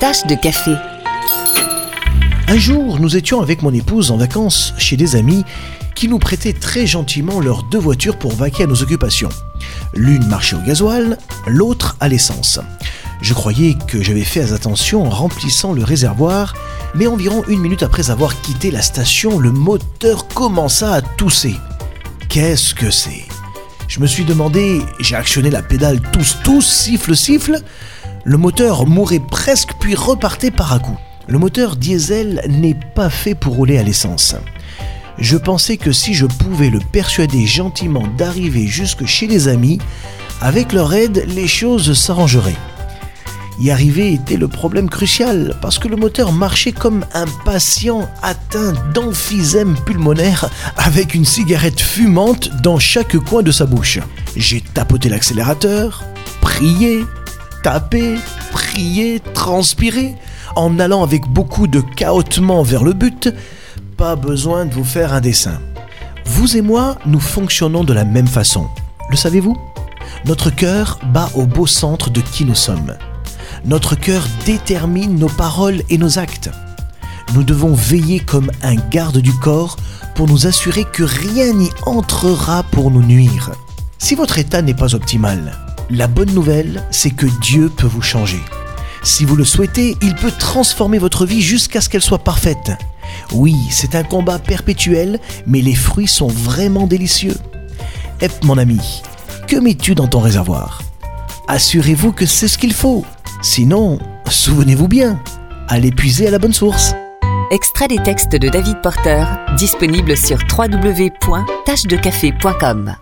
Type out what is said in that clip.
Tâche de café. Un jour, nous étions avec mon épouse en vacances chez des amis qui nous prêtaient très gentiment leurs deux voitures pour vaquer à nos occupations. L'une marchait au gasoil, l'autre à l'essence. Je croyais que j'avais fait attention en remplissant le réservoir, mais environ une minute après avoir quitté la station, le moteur commença à tousser. Qu'est-ce que c'est? Je me suis demandé, j'ai actionné la pédale tous tous, siffle siffle. Le moteur mourait presque puis repartait par à coup. Le moteur diesel n'est pas fait pour rouler à l'essence. Je pensais que si je pouvais le persuader gentiment d'arriver jusque chez les amis, avec leur aide, les choses s'arrangeraient. Y arriver était le problème crucial parce que le moteur marchait comme un patient atteint d'emphysème pulmonaire avec une cigarette fumante dans chaque coin de sa bouche. J'ai tapoté l'accélérateur, prié, tapé, prié, transpiré, en allant avec beaucoup de cahotement vers le but, pas besoin de vous faire un dessin. Vous et moi, nous fonctionnons de la même façon. Le savez-vous? Notre cœur bat au beau centre de qui nous sommes. Notre cœur détermine nos paroles et nos actes. Nous devons veiller comme un garde du corps pour nous assurer que rien n'y entrera pour nous nuire. Si votre état n'est pas optimal, la bonne nouvelle, c'est que Dieu peut vous changer. Si vous le souhaitez, il peut transformer votre vie jusqu'à ce qu'elle soit parfaite. Oui, c'est un combat perpétuel, mais les fruits sont vraiment délicieux. Et mon ami, que mets-tu dans ton réservoir? Assurez-vous que c'est ce qu'il faut. Sinon, souvenez-vous bien, allez puiser à la bonne source. Extrait des textes de David Porter, disponible sur www.tâchedecafé.com.